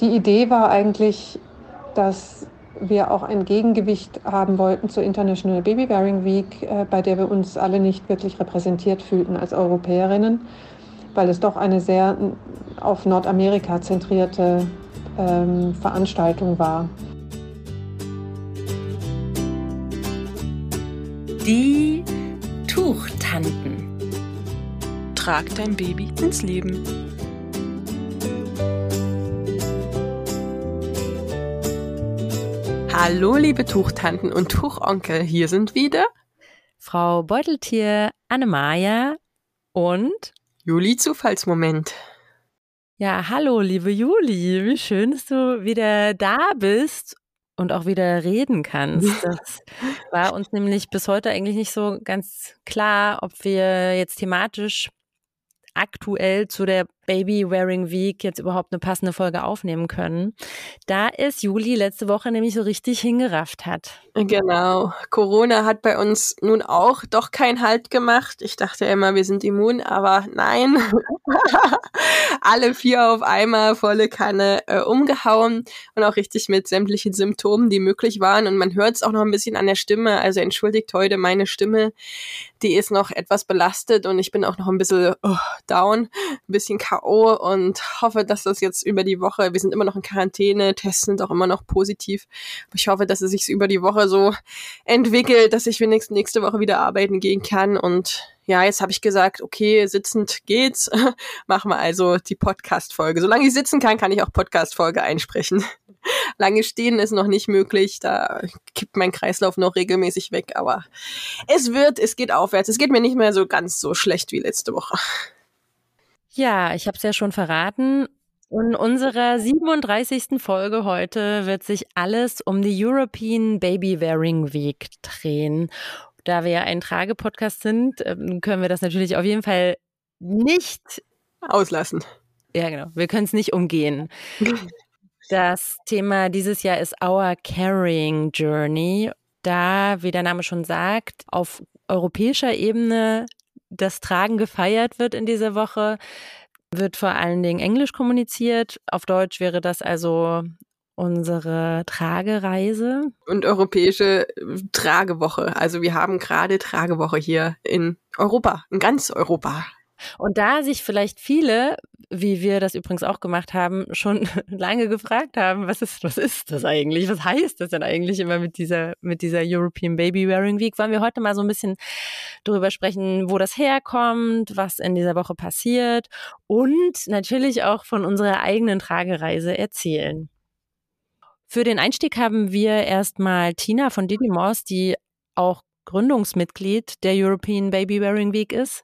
Die Idee war eigentlich, dass wir auch ein Gegengewicht haben wollten zur International Baby Bearing Week, äh, bei der wir uns alle nicht wirklich repräsentiert fühlten als Europäerinnen, weil es doch eine sehr auf Nordamerika zentrierte ähm, Veranstaltung war. Die Tuchtanten. Trag dein Baby ins Leben. Hallo, liebe Tuchtanten und Tuchonkel, hier sind wieder Frau Beuteltier, Annemaja und Juli Zufallsmoment. Ja, hallo, liebe Juli, wie schön, dass du wieder da bist und auch wieder reden kannst. Das war uns nämlich bis heute eigentlich nicht so ganz klar, ob wir jetzt thematisch aktuell zu der Baby Wearing Week jetzt überhaupt eine passende Folge aufnehmen können, da es Juli letzte Woche nämlich so richtig hingerafft hat. Genau. Corona hat bei uns nun auch doch keinen Halt gemacht. Ich dachte immer, wir sind immun, aber nein. Alle vier auf einmal volle Kanne äh, umgehauen und auch richtig mit sämtlichen Symptomen, die möglich waren. Und man hört es auch noch ein bisschen an der Stimme. Also entschuldigt heute meine Stimme. Die ist noch etwas belastet und ich bin auch noch ein bisschen oh, down, ein bisschen kaum K.O. und hoffe, dass das jetzt über die Woche, wir sind immer noch in Quarantäne, Tests sind auch immer noch positiv. Aber ich hoffe, dass es sich über die Woche so entwickelt, dass ich wenigstens nächste Woche wieder arbeiten gehen kann und ja, jetzt habe ich gesagt, okay, sitzend geht's. Machen wir also die Podcast-Folge. Solange ich sitzen kann, kann ich auch Podcast-Folge einsprechen. Lange stehen ist noch nicht möglich. Da kippt mein Kreislauf noch regelmäßig weg. Aber es wird, es geht aufwärts. Es geht mir nicht mehr so ganz so schlecht wie letzte Woche. Ja, ich habe es ja schon verraten. In unserer 37. Folge heute wird sich alles um die European Baby Wearing Week drehen. Da wir ja ein Tragepodcast sind, ähm, können wir das natürlich auf jeden Fall nicht auslassen. Ja, genau. Wir können es nicht umgehen. Das Thema dieses Jahr ist Our Carrying Journey. Da, wie der Name schon sagt, auf europäischer Ebene das Tragen gefeiert wird in dieser Woche, wird vor allen Dingen Englisch kommuniziert. Auf Deutsch wäre das also unsere Tragereise. Und europäische Tragewoche. Also wir haben gerade Tragewoche hier in Europa, in ganz Europa. Und da sich vielleicht viele, wie wir das übrigens auch gemacht haben, schon lange gefragt haben, was ist, was ist das eigentlich? Was heißt das denn eigentlich immer mit dieser, mit dieser European Baby Wearing Week? Wollen wir heute mal so ein bisschen darüber sprechen, wo das herkommt, was in dieser Woche passiert und natürlich auch von unserer eigenen Tragereise erzählen. Für den Einstieg haben wir erstmal Tina von Didymos, die auch Gründungsmitglied der European Baby Wearing Week ist,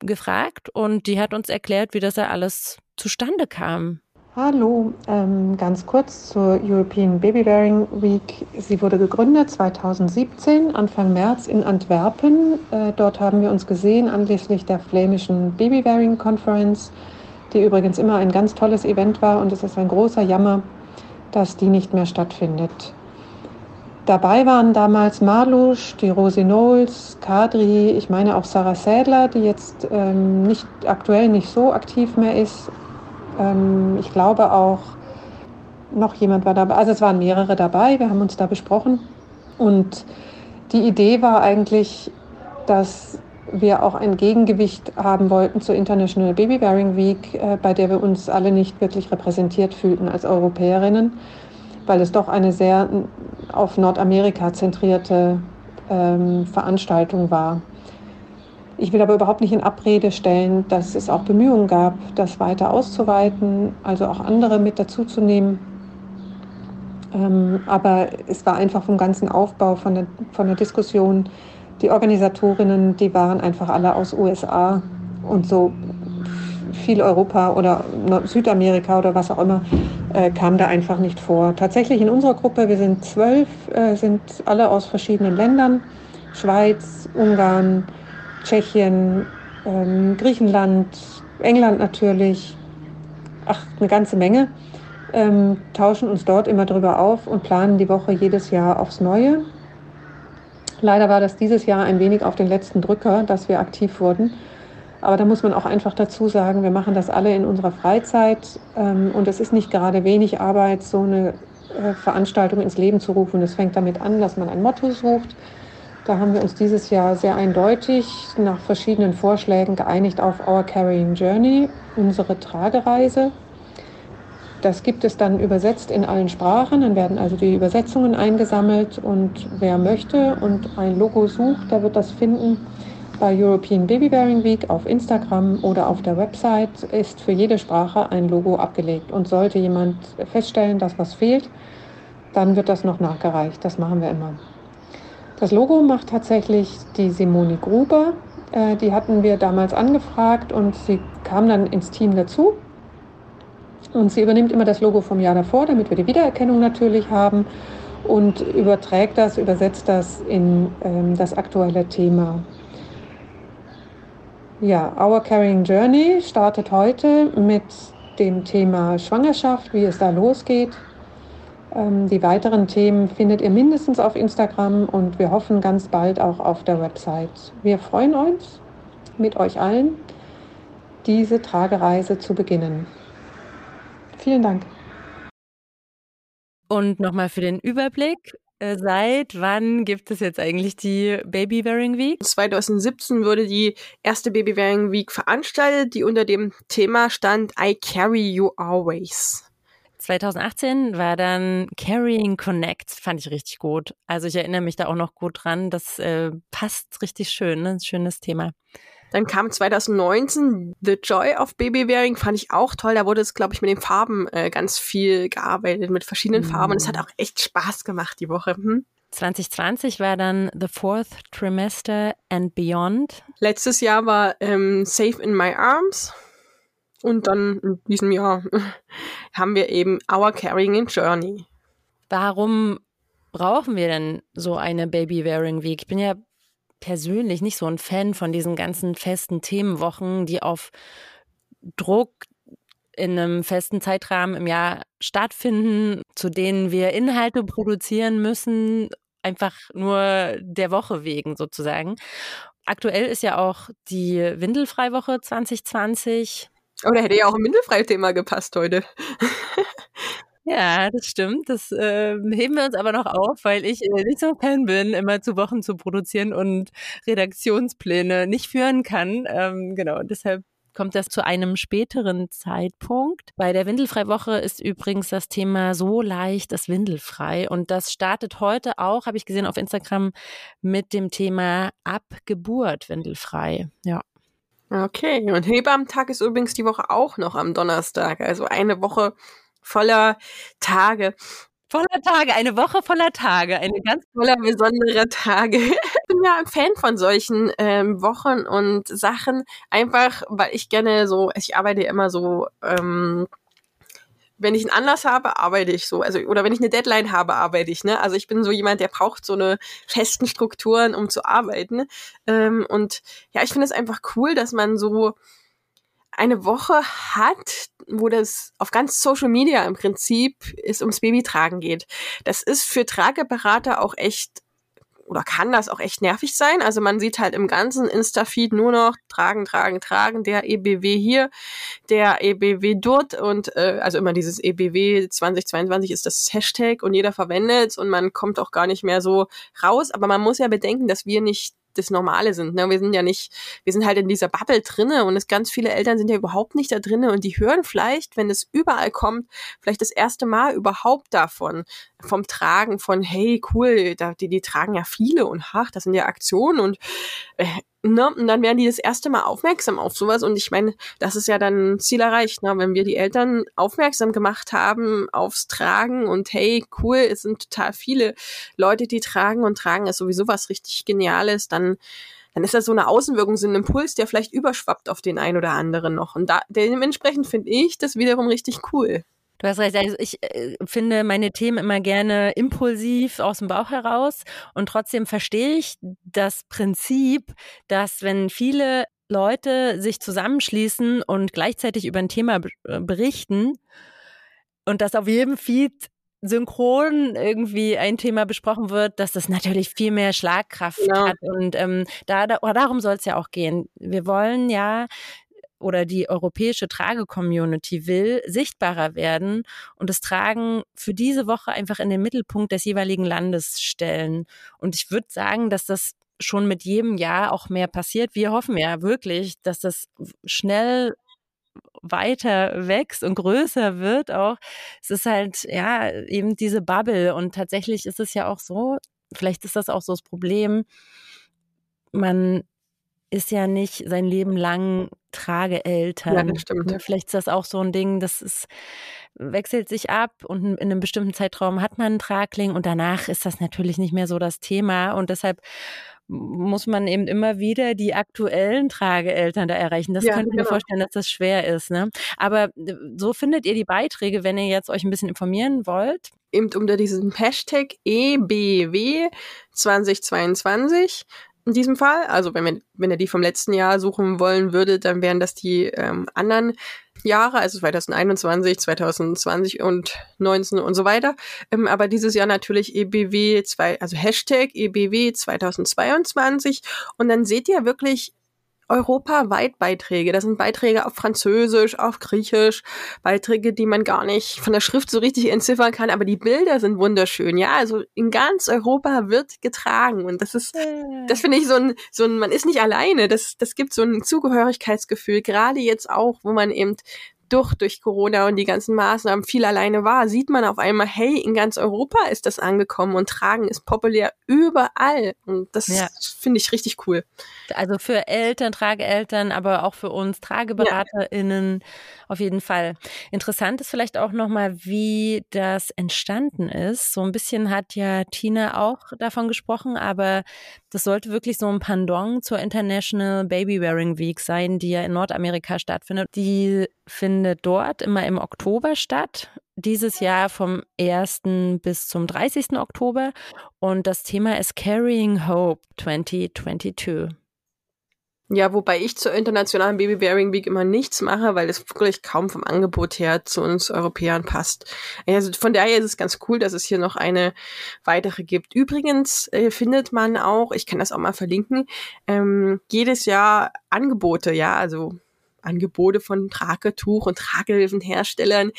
gefragt und die hat uns erklärt, wie das ja alles zustande kam. Hallo, ähm, ganz kurz zur European Baby Bearing Week. Sie wurde gegründet 2017, Anfang März in Antwerpen. Äh, dort haben wir uns gesehen anlässlich der flämischen Baby Bearing Conference, die übrigens immer ein ganz tolles Event war und es ist ein großer Jammer, dass die nicht mehr stattfindet. Dabei waren damals Marlusch, die Rosi Knowles, Kadri, ich meine auch Sarah Sädler, die jetzt ähm, nicht, aktuell nicht so aktiv mehr ist. Ähm, ich glaube auch noch jemand war dabei. Also es waren mehrere dabei, wir haben uns da besprochen. Und die Idee war eigentlich, dass wir auch ein Gegengewicht haben wollten zur International Baby Bearing Week, äh, bei der wir uns alle nicht wirklich repräsentiert fühlten als Europäerinnen weil es doch eine sehr auf Nordamerika zentrierte ähm, Veranstaltung war. Ich will aber überhaupt nicht in Abrede stellen, dass es auch Bemühungen gab, das weiter auszuweiten, also auch andere mit dazuzunehmen. Ähm, aber es war einfach vom ganzen Aufbau, von der, von der Diskussion, die Organisatorinnen, die waren einfach alle aus USA und so viel Europa oder Südamerika oder was auch immer äh, kam da einfach nicht vor. Tatsächlich in unserer Gruppe, wir sind zwölf, äh, sind alle aus verschiedenen Ländern, Schweiz, Ungarn, Tschechien, ähm, Griechenland, England natürlich, ach, eine ganze Menge, ähm, tauschen uns dort immer drüber auf und planen die Woche jedes Jahr aufs Neue. Leider war das dieses Jahr ein wenig auf den letzten Drücker, dass wir aktiv wurden. Aber da muss man auch einfach dazu sagen, wir machen das alle in unserer Freizeit ähm, und es ist nicht gerade wenig Arbeit, so eine äh, Veranstaltung ins Leben zu rufen. Es fängt damit an, dass man ein Motto sucht. Da haben wir uns dieses Jahr sehr eindeutig nach verschiedenen Vorschlägen geeinigt auf Our Carrying Journey, unsere Tragereise. Das gibt es dann übersetzt in allen Sprachen. Dann werden also die Übersetzungen eingesammelt und wer möchte und ein Logo sucht, der wird das finden bei European Baby Bearing Week auf Instagram oder auf der Website ist für jede Sprache ein Logo abgelegt. Und sollte jemand feststellen, dass was fehlt, dann wird das noch nachgereicht. Das machen wir immer. Das Logo macht tatsächlich die Simone Gruber. Äh, die hatten wir damals angefragt und sie kam dann ins Team dazu. Und sie übernimmt immer das Logo vom Jahr davor, damit wir die Wiedererkennung natürlich haben und überträgt das, übersetzt das in ähm, das aktuelle Thema. Ja, Our Carrying Journey startet heute mit dem Thema Schwangerschaft, wie es da losgeht. Ähm, die weiteren Themen findet ihr mindestens auf Instagram und wir hoffen ganz bald auch auf der Website. Wir freuen uns, mit euch allen diese Tragereise zu beginnen. Vielen Dank. Und nochmal für den Überblick. Äh, seit wann gibt es jetzt eigentlich die Baby Wearing Week? 2017 wurde die erste Baby Wearing Week veranstaltet, die unter dem Thema stand I Carry You Always. 2018 war dann Carrying Connect, fand ich richtig gut. Also ich erinnere mich da auch noch gut dran. Das äh, passt richtig schön, ne? ein schönes Thema. Dann kam 2019 The Joy of Baby Wearing, fand ich auch toll. Da wurde es, glaube ich, mit den Farben äh, ganz viel gearbeitet, mit verschiedenen mhm. Farben. Und es hat auch echt Spaß gemacht die Woche. Hm? 2020 war dann The Fourth Trimester and Beyond. Letztes Jahr war ähm, Safe in My Arms. Und dann in diesem Jahr haben wir eben Our Carrying in Journey. Warum brauchen wir denn so eine Baby Wearing Week? Ich bin ja persönlich nicht so ein Fan von diesen ganzen festen Themenwochen, die auf Druck in einem festen Zeitrahmen im Jahr stattfinden, zu denen wir Inhalte produzieren müssen, einfach nur der Woche wegen sozusagen. Aktuell ist ja auch die Windelfreiwoche 2020. Oh, da hätte ja auch ein Windelfrei-Thema gepasst heute. Ja, das stimmt. Das äh, heben wir uns aber noch auf, weil ich äh, nicht so Fan bin, immer zu Wochen zu produzieren und Redaktionspläne nicht führen kann. Ähm, genau, deshalb kommt das zu einem späteren Zeitpunkt. Bei der Windelfreiwoche ist übrigens das Thema so leicht das Windelfrei und das startet heute auch, habe ich gesehen auf Instagram, mit dem Thema Abgeburt Windelfrei. Ja. Okay, und Hebammtag ist übrigens die Woche auch noch am Donnerstag. Also eine Woche voller Tage. Voller Tage, eine Woche voller Tage, eine ganz voller besondere Tage. ich bin ja ein Fan von solchen ähm, Wochen und Sachen, einfach weil ich gerne so, ich arbeite immer so, ähm, wenn ich einen Anlass habe, arbeite ich so. Also, oder wenn ich eine Deadline habe, arbeite ich, ne? Also ich bin so jemand, der braucht so eine festen Strukturen, um zu arbeiten. Ähm, und ja, ich finde es einfach cool, dass man so eine Woche hat, wo das auf ganz Social Media im Prinzip es ums Babytragen geht. Das ist für Trageberater auch echt oder kann das auch echt nervig sein. Also man sieht halt im ganzen Insta-Feed nur noch tragen, tragen, tragen, der EBW hier, der EBW dort und äh, also immer dieses EBW 2022 ist das Hashtag und jeder verwendet und man kommt auch gar nicht mehr so raus. Aber man muss ja bedenken, dass wir nicht das Normale sind. Ne? Wir sind ja nicht, wir sind halt in dieser Bubble drinne und es ganz viele Eltern sind ja überhaupt nicht da drinne und die hören vielleicht, wenn es überall kommt, vielleicht das erste Mal überhaupt davon, vom Tragen von, hey, cool, da, die, die tragen ja viele und ach, das sind ja Aktionen und äh, Ne? Und dann werden die das erste Mal aufmerksam auf sowas. Und ich meine, das ist ja dann Ziel erreicht, ne? wenn wir die Eltern aufmerksam gemacht haben aufs Tragen und hey, cool, es sind total viele Leute, die tragen und tragen ist sowieso was richtig Geniales, dann dann ist das so eine Außenwirkung, so ein Impuls, der vielleicht überschwappt auf den einen oder anderen noch. Und da, dementsprechend finde ich das wiederum richtig cool. Du hast recht. Also ich äh, finde meine Themen immer gerne impulsiv aus dem Bauch heraus und trotzdem verstehe ich das Prinzip, dass wenn viele Leute sich zusammenschließen und gleichzeitig über ein Thema äh, berichten und das auf jedem Feed synchron irgendwie ein Thema besprochen wird, dass das natürlich viel mehr Schlagkraft genau. hat. Und ähm, da, da darum soll es ja auch gehen. Wir wollen ja oder die europäische Trage-Community will sichtbarer werden und das Tragen für diese Woche einfach in den Mittelpunkt des jeweiligen Landes stellen. Und ich würde sagen, dass das schon mit jedem Jahr auch mehr passiert. Wir hoffen ja wirklich, dass das schnell weiter wächst und größer wird auch. Es ist halt, ja, eben diese Bubble und tatsächlich ist es ja auch so, vielleicht ist das auch so das Problem, man ist ja nicht sein Leben lang Trageeltern. Ja, das stimmt. Ne, vielleicht ist das auch so ein Ding, das ist, wechselt sich ab und in einem bestimmten Zeitraum hat man einen Tragling und danach ist das natürlich nicht mehr so das Thema und deshalb muss man eben immer wieder die aktuellen Trageeltern da erreichen. Das ja, könnte ich genau. mir vorstellen, dass das schwer ist. Ne? Aber äh, so findet ihr die Beiträge, wenn ihr jetzt euch ein bisschen informieren wollt. Eben unter diesem Hashtag EBW 2022 in diesem Fall. Also wenn, wir, wenn ihr die vom letzten Jahr suchen wollen würdet, dann wären das die ähm, anderen Jahre, also 2021, 2020 und 19 und so weiter. Ähm, aber dieses Jahr natürlich EBW 2, also Hashtag EBW 2022. Und dann seht ihr wirklich europaweit Beiträge. Das sind Beiträge auf Französisch, auf Griechisch, Beiträge, die man gar nicht von der Schrift so richtig entziffern kann, aber die Bilder sind wunderschön. Ja, also in ganz Europa wird getragen und das ist, das finde ich so ein, so ein, man ist nicht alleine. Das, das gibt so ein Zugehörigkeitsgefühl, gerade jetzt auch, wo man eben durch, durch Corona und die ganzen Maßnahmen viel alleine war, sieht man auf einmal, hey, in ganz Europa ist das angekommen und Tragen ist populär überall. Und das ja. finde ich richtig cool. Also für Eltern, Trageeltern, aber auch für uns TrageberaterInnen ja. auf jeden Fall. Interessant ist vielleicht auch nochmal, wie das entstanden ist. So ein bisschen hat ja Tina auch davon gesprochen, aber das sollte wirklich so ein Pendant zur International Baby Wearing Week sein, die ja in Nordamerika stattfindet. Die findet dort immer im Oktober statt. Dieses Jahr vom 1. bis zum 30. Oktober. Und das Thema ist Carrying Hope 2022. Ja, wobei ich zur internationalen Baby Bearing Week immer nichts mache, weil es wirklich kaum vom Angebot her zu uns Europäern passt. Also von daher ist es ganz cool, dass es hier noch eine weitere gibt. Übrigens äh, findet man auch, ich kann das auch mal verlinken, ähm, jedes Jahr Angebote, ja, also Angebote von Tragetuch und Tragehilfenherstellern,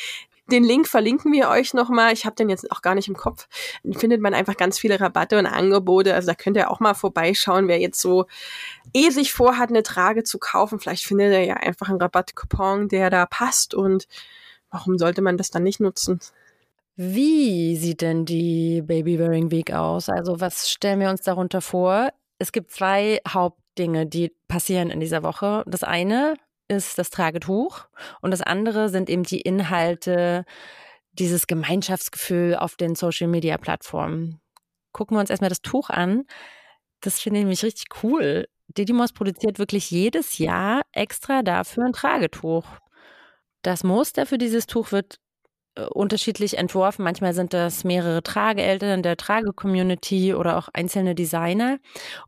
den Link verlinken wir euch nochmal. Ich habe den jetzt auch gar nicht im Kopf. Findet man einfach ganz viele Rabatte und Angebote. Also da könnt ihr auch mal vorbeischauen, wer jetzt so eh sich vorhat, eine Trage zu kaufen. Vielleicht findet er ja einfach einen Rabattcoupon, der da passt. Und warum sollte man das dann nicht nutzen? Wie sieht denn die Baby Wearing Week aus? Also was stellen wir uns darunter vor? Es gibt zwei Hauptdinge, die passieren in dieser Woche. Das eine ist das Tragetuch und das andere sind eben die Inhalte, dieses Gemeinschaftsgefühl auf den Social-Media-Plattformen. Gucken wir uns erstmal das Tuch an. Das finde ich nämlich richtig cool. Didymos produziert wirklich jedes Jahr extra dafür ein Tragetuch. Das Muster für dieses Tuch wird unterschiedlich entworfen. Manchmal sind das mehrere Trageeltern der Trage-Community oder auch einzelne Designer.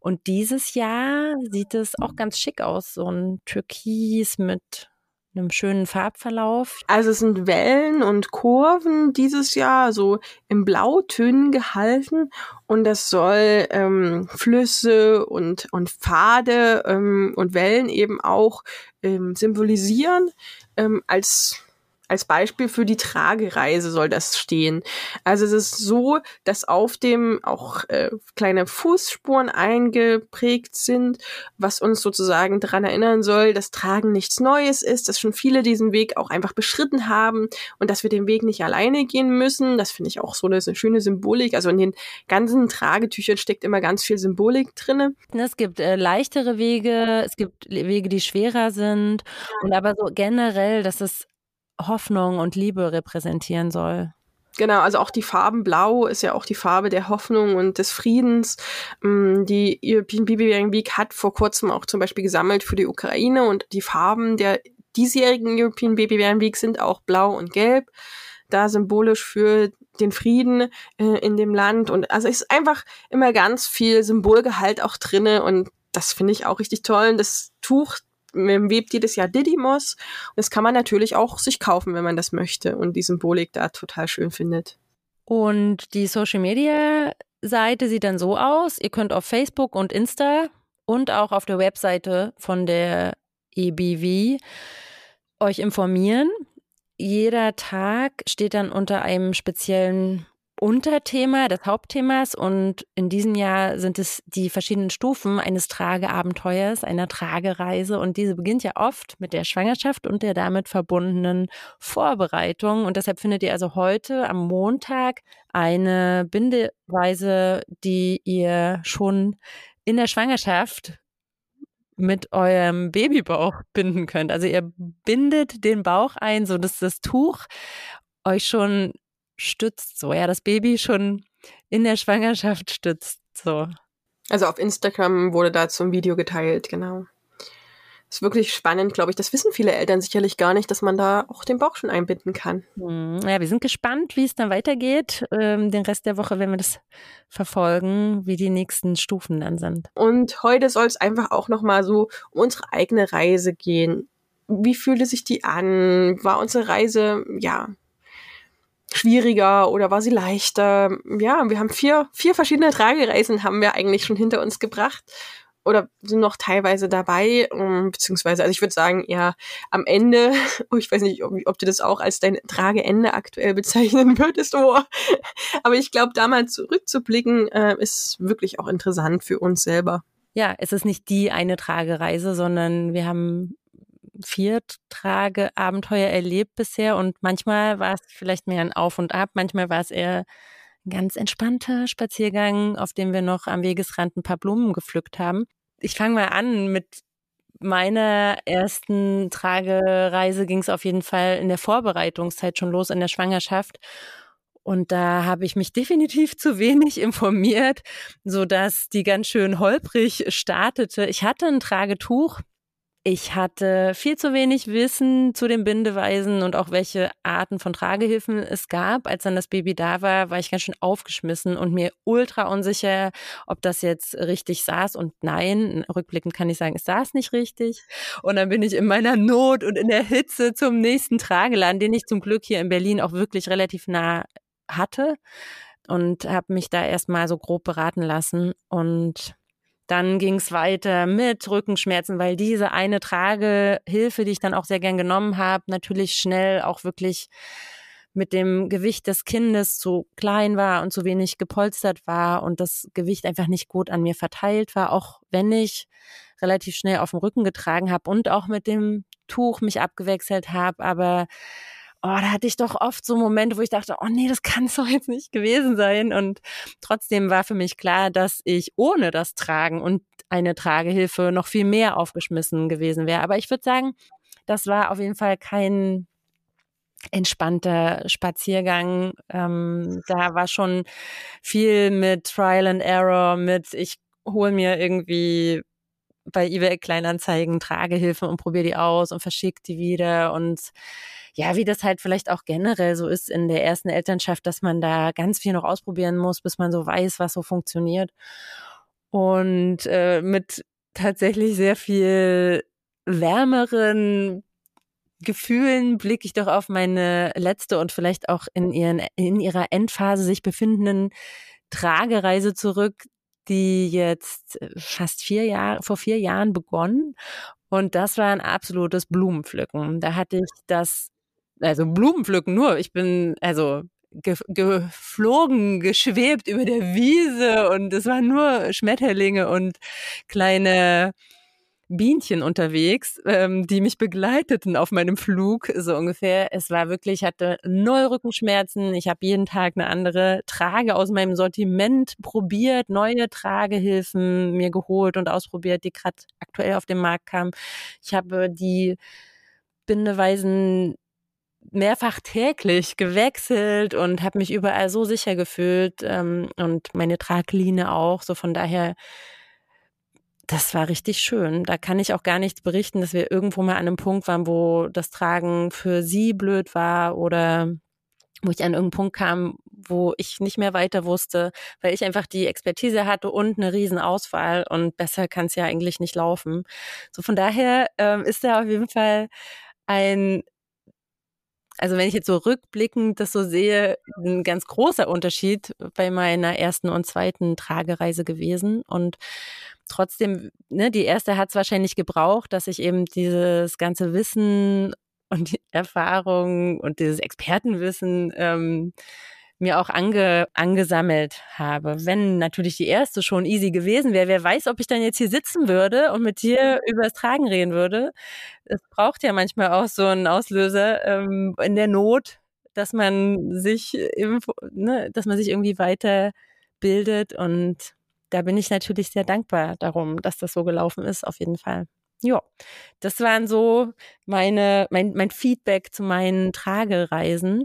Und dieses Jahr sieht es auch ganz schick aus. So ein Türkis mit einem schönen Farbverlauf. Also es sind Wellen und Kurven dieses Jahr so in Blautönen gehalten und das soll ähm, Flüsse und, und Pfade ähm, und Wellen eben auch ähm, symbolisieren ähm, als als Beispiel für die Tragereise soll das stehen. Also es ist so, dass auf dem auch äh, kleine Fußspuren eingeprägt sind, was uns sozusagen daran erinnern soll, dass Tragen nichts Neues ist, dass schon viele diesen Weg auch einfach beschritten haben und dass wir den Weg nicht alleine gehen müssen. Das finde ich auch so eine, eine, schöne Symbolik. Also in den ganzen Tragetüchern steckt immer ganz viel Symbolik drinne. Es gibt äh, leichtere Wege, es gibt Wege, die schwerer sind und aber so generell, dass es Hoffnung und Liebe repräsentieren soll. Genau, also auch die Farben Blau ist ja auch die Farbe der Hoffnung und des Friedens. Mm, die European Baby Wearing Week hat vor kurzem auch zum Beispiel gesammelt für die Ukraine und die Farben der diesjährigen European Baby Wearing Week sind auch Blau und Gelb. Da symbolisch für den Frieden äh, in dem Land und also ist einfach immer ganz viel Symbolgehalt auch drinne und das finde ich auch richtig toll. Und das Tuch webt jedes Jahr Didymos. Und das kann man natürlich auch sich kaufen, wenn man das möchte und die Symbolik da total schön findet. Und die Social Media Seite sieht dann so aus. Ihr könnt auf Facebook und Insta und auch auf der Webseite von der EBV euch informieren. Jeder Tag steht dann unter einem speziellen Unterthema des Hauptthemas. Und in diesem Jahr sind es die verschiedenen Stufen eines Trageabenteuers, einer Tragereise. Und diese beginnt ja oft mit der Schwangerschaft und der damit verbundenen Vorbereitung. Und deshalb findet ihr also heute am Montag eine Bindeweise, die ihr schon in der Schwangerschaft mit eurem Babybauch binden könnt. Also ihr bindet den Bauch ein, so dass das Tuch euch schon stützt, so ja, das Baby schon in der Schwangerschaft stützt, so. Also auf Instagram wurde dazu ein Video geteilt, genau. Ist wirklich spannend, glaube ich. Das wissen viele Eltern sicherlich gar nicht, dass man da auch den Bauch schon einbinden kann. Hm, ja, wir sind gespannt, wie es dann weitergeht. Ähm, den Rest der Woche werden wir das verfolgen, wie die nächsten Stufen dann sind. Und heute soll es einfach auch nochmal so um unsere eigene Reise gehen. Wie fühlte sich die an? War unsere Reise, ja, schwieriger oder war sie leichter? Ja, wir haben vier, vier verschiedene Tragereisen haben wir eigentlich schon hinter uns gebracht oder sind noch teilweise dabei, ähm, beziehungsweise, also ich würde sagen, ja, am Ende, oh, ich weiß nicht, ob, ob, du das auch als dein Trageende aktuell bezeichnen würdest, oh. aber ich glaube, da mal zurückzublicken, äh, ist wirklich auch interessant für uns selber. Ja, es ist nicht die eine Tragereise, sondern wir haben vier Trageabenteuer erlebt bisher und manchmal war es vielleicht mehr ein Auf und Ab, manchmal war es eher ganz entspannter Spaziergang, auf dem wir noch am Wegesrand ein paar Blumen gepflückt haben. Ich fange mal an mit meiner ersten Tragereise ging es auf jeden Fall in der Vorbereitungszeit schon los in der Schwangerschaft. Und da habe ich mich definitiv zu wenig informiert, so dass die ganz schön holprig startete. Ich hatte ein Tragetuch, ich hatte viel zu wenig Wissen zu den Bindeweisen und auch welche Arten von Tragehilfen es gab. Als dann das Baby da war, war ich ganz schön aufgeschmissen und mir ultra unsicher, ob das jetzt richtig saß. Und nein, rückblickend kann ich sagen, es saß nicht richtig. Und dann bin ich in meiner Not und in der Hitze zum nächsten Trageladen, den ich zum Glück hier in Berlin auch wirklich relativ nah hatte und habe mich da erstmal so grob beraten lassen und dann ging es weiter mit Rückenschmerzen, weil diese eine Tragehilfe, die ich dann auch sehr gern genommen habe, natürlich schnell auch wirklich mit dem Gewicht des Kindes zu klein war und zu wenig gepolstert war und das Gewicht einfach nicht gut an mir verteilt war, auch wenn ich relativ schnell auf dem Rücken getragen habe und auch mit dem Tuch mich abgewechselt habe, aber oh, da hatte ich doch oft so Momente, wo ich dachte, oh nee, das kann es doch jetzt nicht gewesen sein. Und trotzdem war für mich klar, dass ich ohne das Tragen und eine Tragehilfe noch viel mehr aufgeschmissen gewesen wäre. Aber ich würde sagen, das war auf jeden Fall kein entspannter Spaziergang. Ähm, da war schon viel mit Trial and Error, mit ich hole mir irgendwie bei eBay Kleinanzeigen Tragehilfe und probiere die aus und verschicke die wieder und ja, wie das halt vielleicht auch generell so ist in der ersten Elternschaft, dass man da ganz viel noch ausprobieren muss, bis man so weiß, was so funktioniert. Und äh, mit tatsächlich sehr viel wärmeren Gefühlen blicke ich doch auf meine letzte und vielleicht auch in, ihren, in ihrer Endphase sich befindenden Tragereise zurück, die jetzt äh, fast vier Jahre, vor vier Jahren begonnen. Und das war ein absolutes Blumenpflücken. Da hatte ich das also Blumenpflücken nur. Ich bin also ge geflogen, geschwebt über der Wiese und es waren nur Schmetterlinge und kleine Bienchen unterwegs, ähm, die mich begleiteten auf meinem Flug, so ungefähr. Es war wirklich, ich hatte null Rückenschmerzen. Ich habe jeden Tag eine andere Trage aus meinem Sortiment probiert, neue Tragehilfen mir geholt und ausprobiert, die gerade aktuell auf den Markt kamen. Ich habe die Bindeweisen mehrfach täglich gewechselt und habe mich überall so sicher gefühlt ähm, und meine Tragline auch. So von daher, das war richtig schön. Da kann ich auch gar nichts berichten, dass wir irgendwo mal an einem Punkt waren, wo das Tragen für sie blöd war oder wo ich an irgendeinen Punkt kam, wo ich nicht mehr weiter wusste, weil ich einfach die Expertise hatte und eine Riesenauswahl und besser kann es ja eigentlich nicht laufen. So von daher ähm, ist da auf jeden Fall ein also wenn ich jetzt so rückblickend das so sehe, ein ganz großer Unterschied bei meiner ersten und zweiten Tragereise gewesen. Und trotzdem, ne, die erste hat es wahrscheinlich gebraucht, dass ich eben dieses ganze Wissen und die Erfahrung und dieses Expertenwissen ähm, mir auch ange, angesammelt habe. Wenn natürlich die erste schon easy gewesen wäre, wer weiß, ob ich dann jetzt hier sitzen würde und mit dir über das Tragen reden würde. Es braucht ja manchmal auch so einen Auslöser ähm, in der Not, dass man sich, ne, dass man sich irgendwie weiterbildet und da bin ich natürlich sehr dankbar darum, dass das so gelaufen ist, auf jeden Fall. Ja, das waren so meine, mein, mein Feedback zu meinen Tragereisen.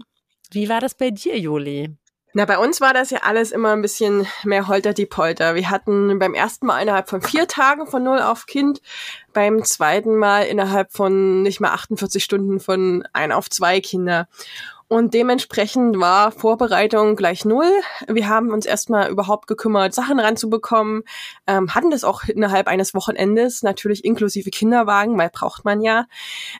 Wie war das bei dir, Juli? Na, bei uns war das ja alles immer ein bisschen mehr holter die Polter. Wir hatten beim ersten Mal innerhalb von vier Tagen von null auf Kind, beim zweiten Mal innerhalb von nicht mal 48 Stunden von ein auf zwei Kinder. Und dementsprechend war Vorbereitung gleich null. Wir haben uns erstmal überhaupt gekümmert, Sachen ranzubekommen, ähm, hatten das auch innerhalb eines Wochenendes, natürlich inklusive Kinderwagen, weil braucht man ja.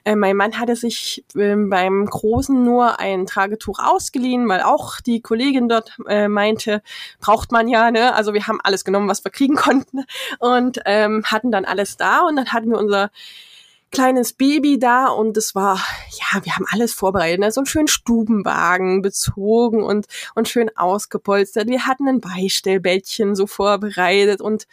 Äh, mein Mann hatte sich äh, beim Großen nur ein Tragetuch ausgeliehen, weil auch die Kollegin dort äh, meinte, braucht man ja, ne? Also wir haben alles genommen, was wir kriegen konnten und ähm, hatten dann alles da und dann hatten wir unser kleines Baby da und es war, ja, wir haben alles vorbereitet, ne? so einen schönen Stubenwagen bezogen und, und schön ausgepolstert. Wir hatten ein Beistellbettchen so vorbereitet und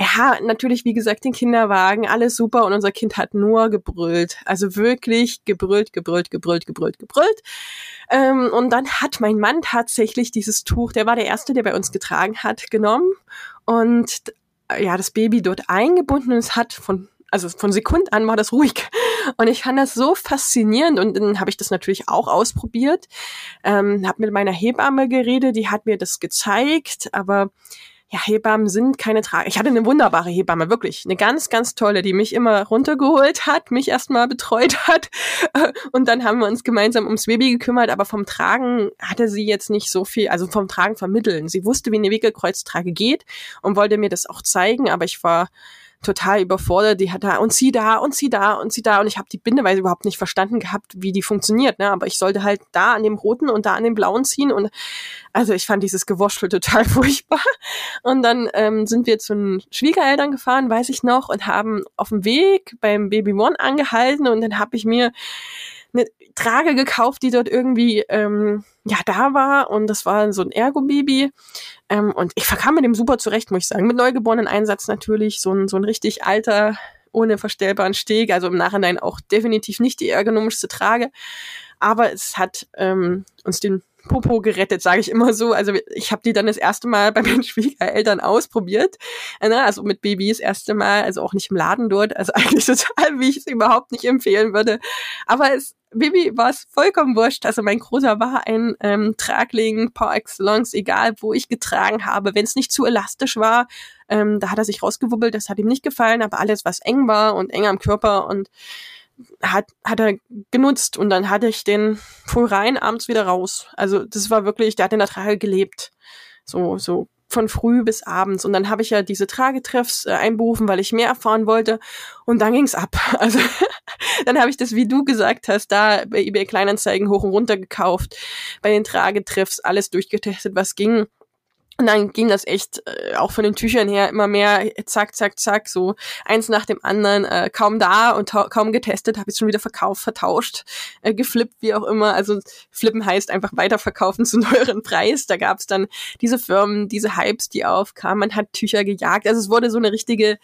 ja, natürlich, wie gesagt, den Kinderwagen, alles super und unser Kind hat nur gebrüllt. Also wirklich gebrüllt, gebrüllt, gebrüllt, gebrüllt, gebrüllt. Ähm, und dann hat mein Mann tatsächlich dieses Tuch, der war der Erste, der bei uns getragen hat, genommen und ja, das Baby dort eingebunden und es hat von also von Sekund an war das ruhig. Und ich fand das so faszinierend und dann habe ich das natürlich auch ausprobiert. Ähm, habe mit meiner Hebamme geredet, die hat mir das gezeigt, aber ja, Hebammen sind keine Trage. Ich hatte eine wunderbare Hebamme, wirklich. Eine ganz, ganz tolle, die mich immer runtergeholt hat, mich erstmal betreut hat. Und dann haben wir uns gemeinsam ums Baby gekümmert, aber vom Tragen hatte sie jetzt nicht so viel, also vom Tragen vermitteln. Sie wusste, wie eine Wickelkreuztrage geht und wollte mir das auch zeigen, aber ich war total überfordert. Die hat da und sie da und sie da und sie da und ich habe die Bindeweise überhaupt nicht verstanden gehabt, wie die funktioniert. Ne? Aber ich sollte halt da an dem roten und da an dem blauen ziehen und also ich fand dieses Gewurschtel total furchtbar. Und dann ähm, sind wir zu den Schwiegereltern gefahren, weiß ich noch, und haben auf dem Weg beim Baby One angehalten und dann habe ich mir eine Trage gekauft, die dort irgendwie ähm, ja da war. Und das war so ein Ergo-Baby. Ähm, und ich verkam mit dem super zurecht, muss ich sagen. Mit neugeborenen Einsatz natürlich. So ein so ein richtig alter ohne verstellbaren Steg, also im Nachhinein auch definitiv nicht die ergonomischste Trage, aber es hat ähm, uns den Popo gerettet, sage ich immer so. Also ich habe die dann das erste Mal bei meinen Schwiegereltern ausprobiert. Äh, ne, also mit Babys das erste Mal, also auch nicht im Laden dort. Also eigentlich total, wie ich es überhaupt nicht empfehlen würde. Aber es Baby war es vollkommen wurscht. Also mein Großer war ein ähm, Tragling par excellence, egal wo ich getragen habe. Wenn es nicht zu elastisch war, ähm, da hat er sich rausgewubbelt, das hat ihm nicht gefallen. Aber alles, was eng war und eng am Körper und hat, hat er genutzt und dann hatte ich den voll rein, abends wieder raus. Also das war wirklich, der hat in der Trage gelebt. So, so von früh bis abends. Und dann habe ich ja diese Tragetreffs äh, einberufen, weil ich mehr erfahren wollte. Und dann ging's ab. Also dann habe ich das, wie du gesagt hast, da bei eBay Kleinanzeigen hoch und runter gekauft, bei den Tragetreffs alles durchgetestet, was ging. Und dann ging das echt äh, auch von den Tüchern her immer mehr zack, zack, zack, so eins nach dem anderen, äh, kaum da und kaum getestet, habe ich schon wieder verkauft, vertauscht, äh, geflippt, wie auch immer. Also flippen heißt einfach weiterverkaufen zu neueren Preis. Da gab es dann diese Firmen, diese Hypes, die aufkamen. Man hat Tücher gejagt. Also es wurde so eine richtige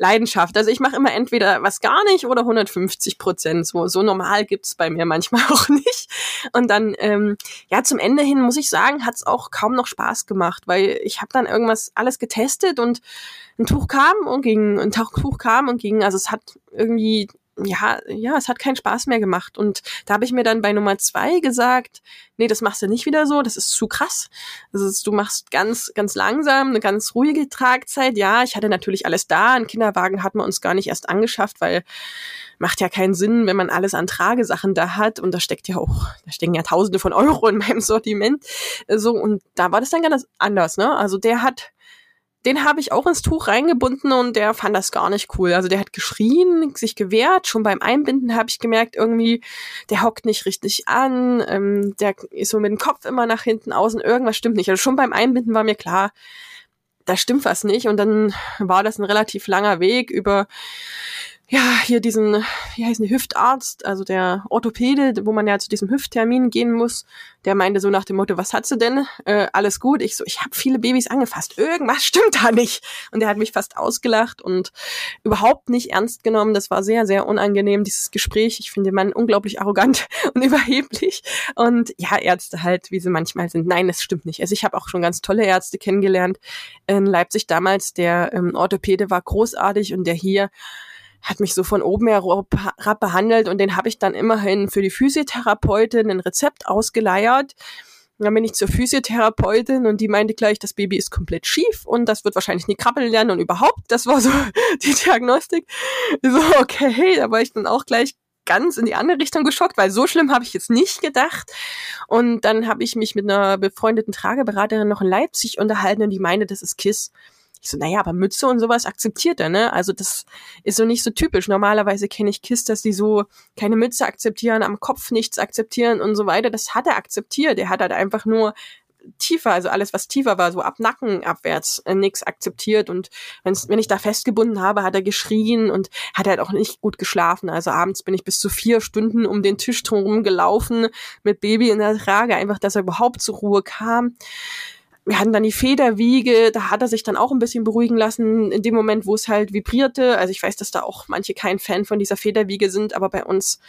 Leidenschaft. Also ich mache immer entweder was gar nicht oder 150 Prozent. So, so normal gibt's bei mir manchmal auch nicht. Und dann, ähm, ja, zum Ende hin muss ich sagen, hat's auch kaum noch Spaß gemacht, weil ich habe dann irgendwas alles getestet und ein Tuch kam und ging, ein Tuch kam und ging. Also es hat irgendwie ja, ja, es hat keinen Spaß mehr gemacht. Und da habe ich mir dann bei Nummer zwei gesagt, nee, das machst du nicht wieder so, das ist zu krass. Das ist, du machst ganz, ganz langsam, eine ganz ruhige Tragzeit. Ja, ich hatte natürlich alles da. Ein Kinderwagen hat man uns gar nicht erst angeschafft, weil macht ja keinen Sinn, wenn man alles an Tragesachen da hat. Und da steckt ja auch, da stecken ja Tausende von Euro in meinem Sortiment. So, und da war das dann ganz anders, ne? Also der hat den habe ich auch ins Tuch reingebunden und der fand das gar nicht cool. Also der hat geschrien, sich gewehrt. Schon beim Einbinden habe ich gemerkt, irgendwie, der hockt nicht richtig an, ähm, der ist so mit dem Kopf immer nach hinten außen, irgendwas stimmt nicht. Also schon beim Einbinden war mir klar, da stimmt was nicht. Und dann war das ein relativ langer Weg über ja, hier diesen, wie heißt die, Hüftarzt, also der Orthopäde, wo man ja zu diesem Hüfttermin gehen muss, der meinte so nach dem Motto, was hat sie denn? Äh, alles gut. Ich so, ich habe viele Babys angefasst. Irgendwas stimmt da nicht. Und der hat mich fast ausgelacht und überhaupt nicht ernst genommen. Das war sehr, sehr unangenehm, dieses Gespräch. Ich finde den Mann unglaublich arrogant und überheblich. Und ja, Ärzte halt, wie sie manchmal sind. Nein, das stimmt nicht. Also ich habe auch schon ganz tolle Ärzte kennengelernt. In Leipzig damals, der ähm, Orthopäde war großartig und der hier hat mich so von oben herab behandelt und den habe ich dann immerhin für die Physiotherapeutin ein Rezept ausgeleiert. dann bin ich zur Physiotherapeutin und die meinte gleich, das Baby ist komplett schief und das wird wahrscheinlich nie krabbeln lernen und überhaupt, das war so die Diagnostik. So, okay, da war ich dann auch gleich ganz in die andere Richtung geschockt, weil so schlimm habe ich jetzt nicht gedacht. Und dann habe ich mich mit einer befreundeten Trageberaterin noch in Leipzig unterhalten und die meinte, das ist KISS. Ich so, naja, aber Mütze und sowas akzeptiert er, ne? Also das ist so nicht so typisch. Normalerweise kenne ich Kiss, dass die so keine Mütze akzeptieren, am Kopf nichts akzeptieren und so weiter. Das hat er akzeptiert. Er hat halt einfach nur tiefer, also alles, was tiefer war, so ab Nacken abwärts, äh, nichts akzeptiert. Und wenn's, wenn ich da festgebunden habe, hat er geschrien und hat halt auch nicht gut geschlafen. Also abends bin ich bis zu vier Stunden um den Tisch drum gelaufen mit Baby in der Trage, einfach, dass er überhaupt zur Ruhe kam wir hatten dann die Federwiege, da hat er sich dann auch ein bisschen beruhigen lassen, in dem Moment, wo es halt vibrierte. Also ich weiß, dass da auch manche kein Fan von dieser Federwiege sind, aber bei uns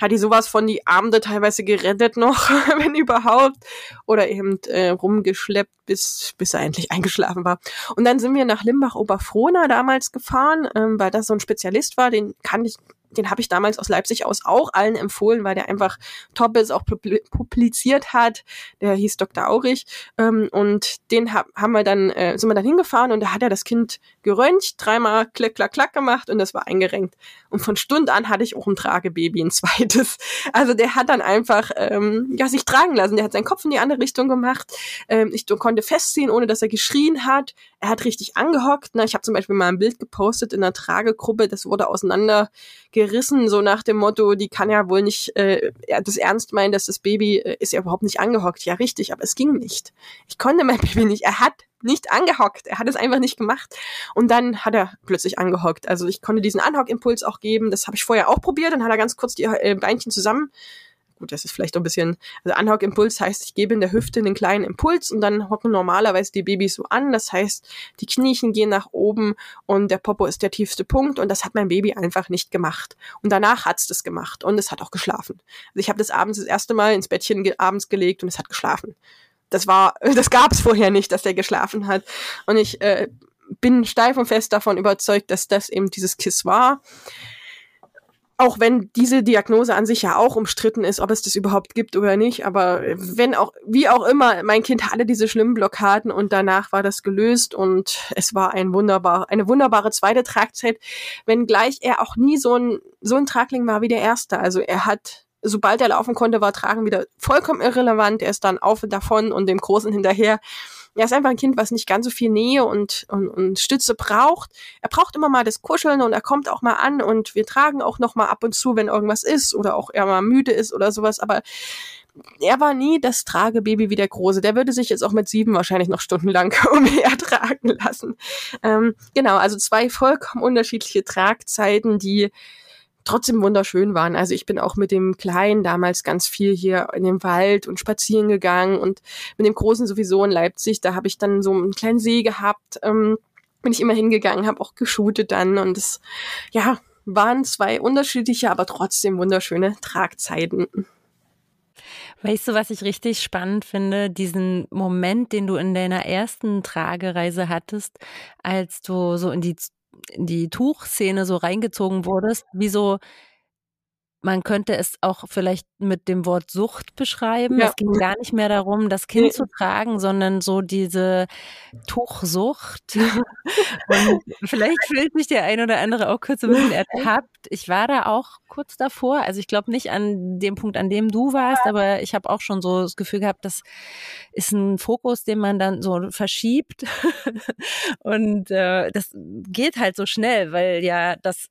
hat die sowas von die Abende teilweise gerettet noch, wenn überhaupt, oder eben äh, rumgeschleppt, bis, bis er endlich eingeschlafen war. Und dann sind wir nach Limbach-Oberfrohna damals gefahren, ähm, weil das so ein Spezialist war, den kann ich den habe ich damals aus Leipzig aus auch allen empfohlen, weil der einfach top ist, auch publiziert hat. Der hieß Dr. Aurich. Ähm, und den hab, haben wir dann, äh, sind wir dann hingefahren und da hat er das Kind geröntgt, dreimal klick, klack, klack gemacht und das war eingerenkt. Und von Stund an hatte ich auch ein Tragebaby, ein zweites. Also der hat dann einfach ähm, ja, sich tragen lassen. Der hat seinen Kopf in die andere Richtung gemacht. Ähm, ich konnte festziehen, ohne dass er geschrien hat. Er hat richtig angehockt. Ne? Ich habe zum Beispiel mal ein Bild gepostet in einer Tragegruppe, das wurde auseinander gerissen, so nach dem Motto, die kann ja wohl nicht äh, das ernst meinen, dass das Baby äh, ist ja überhaupt nicht angehockt. Ja, richtig, aber es ging nicht. Ich konnte mein Baby nicht. Er hat nicht angehockt. Er hat es einfach nicht gemacht. Und dann hat er plötzlich angehockt. Also ich konnte diesen Anhockimpuls auch geben. Das habe ich vorher auch probiert. Dann hat er ganz kurz die äh, Beinchen zusammen gut, das ist vielleicht ein bisschen, also Anhockimpuls heißt, ich gebe in der Hüfte einen kleinen Impuls und dann hocken normalerweise die Babys so an. Das heißt, die Kniechen gehen nach oben und der Popo ist der tiefste Punkt und das hat mein Baby einfach nicht gemacht. Und danach hat's das gemacht und es hat auch geschlafen. Also ich habe das abends das erste Mal ins Bettchen ge abends gelegt und es hat geschlafen. Das war, das gab's vorher nicht, dass der geschlafen hat. Und ich äh, bin steif und fest davon überzeugt, dass das eben dieses Kiss war auch wenn diese Diagnose an sich ja auch umstritten ist, ob es das überhaupt gibt oder nicht, aber wenn auch, wie auch immer, mein Kind hatte diese schlimmen Blockaden und danach war das gelöst und es war ein wunderbar, eine wunderbare zweite Tragzeit, wenngleich er auch nie so ein, so ein Tragling war wie der erste. Also er hat, sobald er laufen konnte, war Tragen wieder vollkommen irrelevant. Er ist dann auf und davon und dem Großen hinterher er ist einfach ein Kind, was nicht ganz so viel Nähe und, und, und Stütze braucht. Er braucht immer mal das Kuscheln und er kommt auch mal an und wir tragen auch noch mal ab und zu, wenn irgendwas ist oder auch er mal müde ist oder sowas. Aber er war nie das Tragebaby wie der Große. Der würde sich jetzt auch mit sieben wahrscheinlich noch stundenlang umher tragen lassen. Ähm, genau, also zwei vollkommen unterschiedliche Tragzeiten, die trotzdem wunderschön waren. Also ich bin auch mit dem Kleinen damals ganz viel hier in den Wald und spazieren gegangen und mit dem Großen sowieso in Leipzig. Da habe ich dann so einen kleinen See gehabt, ähm, bin ich immer hingegangen, habe auch geshootet dann und es, ja, waren zwei unterschiedliche, aber trotzdem wunderschöne Tragzeiten. Weißt du, was ich richtig spannend finde? Diesen Moment, den du in deiner ersten Tragereise hattest, als du so in die in die Tuchszene so reingezogen wurdest, wie so man könnte es auch vielleicht mit dem Wort Sucht beschreiben. Ja. Es ging gar nicht mehr darum, das Kind nee. zu tragen, sondern so diese Tuchsucht. Und vielleicht fühlt sich der ein oder andere auch kurz ein bisschen ertappt. Ich war da auch kurz davor. Also ich glaube nicht an dem Punkt, an dem du warst, aber ich habe auch schon so das Gefühl gehabt, das ist ein Fokus, den man dann so verschiebt. Und äh, das geht halt so schnell, weil ja das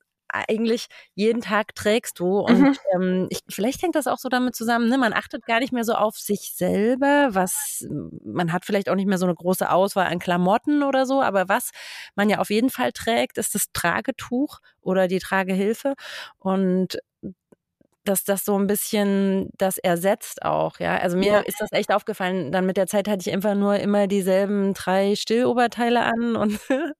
eigentlich jeden Tag trägst du. Und mhm. ähm, ich, vielleicht hängt das auch so damit zusammen, ne? man achtet gar nicht mehr so auf sich selber, was man hat vielleicht auch nicht mehr so eine große Auswahl an Klamotten oder so, aber was man ja auf jeden Fall trägt, ist das Tragetuch oder die Tragehilfe. Und dass das so ein bisschen das ersetzt auch, ja. Also mir ja. ist das echt aufgefallen. Dann mit der Zeit hatte ich einfach nur immer dieselben drei Stilloberteile an und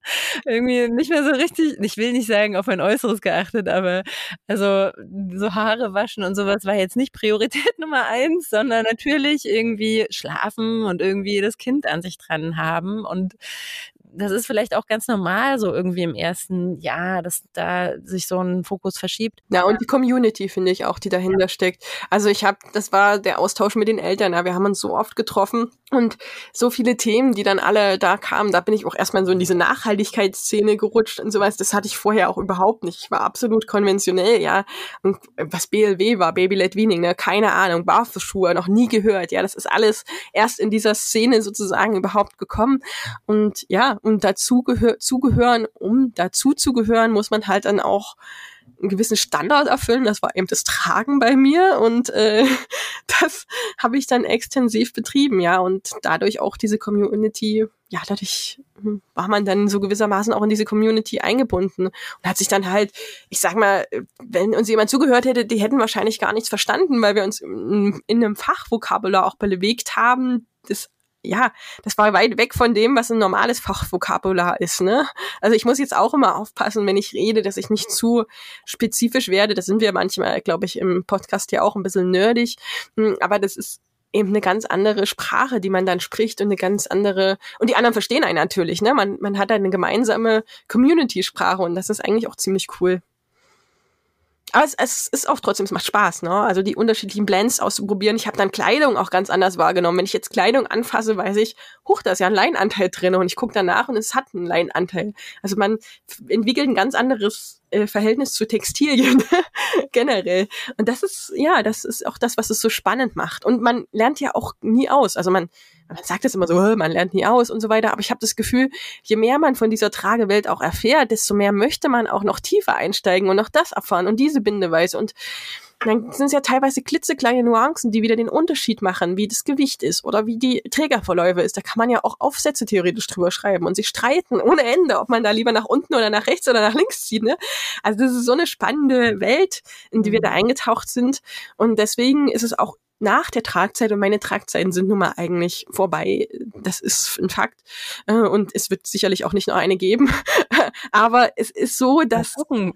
irgendwie nicht mehr so richtig, ich will nicht sagen auf mein Äußeres geachtet, aber also so Haare waschen und sowas war jetzt nicht Priorität Nummer eins, sondern natürlich irgendwie schlafen und irgendwie das Kind an sich dran haben und das ist vielleicht auch ganz normal so irgendwie im ersten Jahr, dass da sich so ein Fokus verschiebt. Ja, und die Community finde ich auch, die dahinter steckt. Also ich habe, das war der Austausch mit den Eltern, ja, wir haben uns so oft getroffen und so viele Themen, die dann alle da kamen, da bin ich auch erstmal so in diese Nachhaltigkeitsszene gerutscht und sowas. Das hatte ich vorher auch überhaupt nicht. Ich war absolut konventionell, ja. Und was BLW war, Baby-led Weaning, ne, keine Ahnung, Barfußschuhe, noch nie gehört. Ja, das ist alles erst in dieser Szene sozusagen überhaupt gekommen. Und ja, und dazu gehör zugehören, um dazu zu gehören, muss man halt dann auch einen gewissen Standard erfüllen. Das war eben das Tragen bei mir und äh, das habe ich dann extensiv betrieben, ja, und dadurch auch diese Community, ja, dadurch hm, war man dann so gewissermaßen auch in diese Community eingebunden und hat sich dann halt, ich sag mal, wenn uns jemand zugehört hätte, die hätten wahrscheinlich gar nichts verstanden, weil wir uns in, in einem Fachvokabular auch bewegt haben, das ja, das war weit weg von dem, was ein normales Fachvokabular ist, ne? Also ich muss jetzt auch immer aufpassen, wenn ich rede, dass ich nicht zu spezifisch werde. Das sind wir manchmal, glaube ich, im Podcast ja auch ein bisschen nerdig. Hm, aber das ist eben eine ganz andere Sprache, die man dann spricht und eine ganz andere, und die anderen verstehen einen natürlich, ne? Man, man hat eine gemeinsame Community-Sprache und das ist eigentlich auch ziemlich cool aber es, es ist auch trotzdem, es macht Spaß, ne? Also die unterschiedlichen Blends auszuprobieren. Ich habe dann Kleidung auch ganz anders wahrgenommen. Wenn ich jetzt Kleidung anfasse, weiß ich, huch, da ist ja ein Leinanteil drin und ich gucke danach und es hat einen Leinanteil. Also man entwickelt ein ganz anderes äh, Verhältnis zu Textilien generell. Und das ist, ja, das ist auch das, was es so spannend macht. Und man lernt ja auch nie aus. Also man, man sagt das immer so, man lernt nie aus und so weiter. Aber ich habe das Gefühl, je mehr man von dieser Tragewelt auch erfährt, desto mehr möchte man auch noch tiefer einsteigen und noch das erfahren und diese Bindeweise. Und dann sind es ja teilweise klitzekleine Nuancen, die wieder den Unterschied machen, wie das Gewicht ist oder wie die Trägerverläufe ist. Da kann man ja auch Aufsätze theoretisch drüber schreiben und sich streiten ohne Ende, ob man da lieber nach unten oder nach rechts oder nach links zieht. Ne? Also das ist so eine spannende Welt, in die wir da mhm. eingetaucht sind. Und deswegen ist es auch nach der Tragzeit und meine Tragzeiten sind nun mal eigentlich vorbei. Das ist ein Fakt. Äh, und es wird sicherlich auch nicht nur eine geben. Aber es ist so, dass. Dann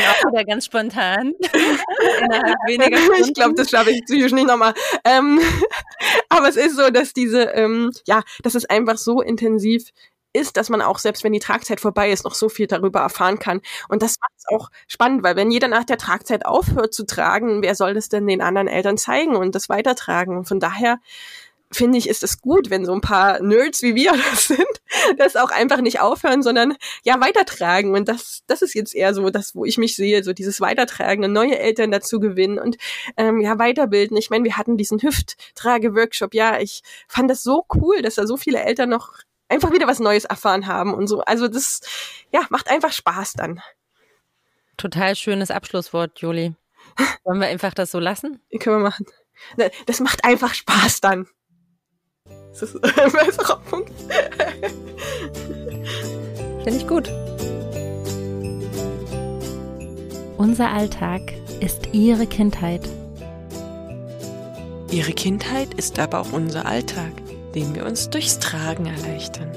auch wieder ganz spontan. ich glaube, das schaffe ich psychisch nicht nochmal. Ähm, aber es ist so, dass diese, ähm, ja, dass es einfach so intensiv ist, dass man auch, selbst wenn die Tragzeit vorbei ist, noch so viel darüber erfahren kann. Und das macht es auch spannend, weil wenn jeder nach der Tragzeit aufhört zu tragen, wer soll das denn den anderen Eltern zeigen und das weitertragen? Und von daher finde ich, ist es gut, wenn so ein paar Nerds wie wir das sind, das auch einfach nicht aufhören, sondern ja weitertragen. Und das, das ist jetzt eher so das, wo ich mich sehe, so dieses Weitertragen und neue Eltern dazu gewinnen und ähm, ja weiterbilden. Ich meine, wir hatten diesen Hüfttrage-Workshop. Ja, ich fand das so cool, dass da so viele Eltern noch einfach wieder was Neues erfahren haben und so. Also das, ja, macht einfach Spaß dann. Total schönes Abschlusswort, Juli. Wollen wir einfach das so lassen? Können wir machen. Das macht einfach Spaß dann. Das ist ein besserer Punkt. Finde ich gut. Unser Alltag ist Ihre Kindheit. Ihre Kindheit ist aber auch unser Alltag den wir uns durchs Tragen erleichtern.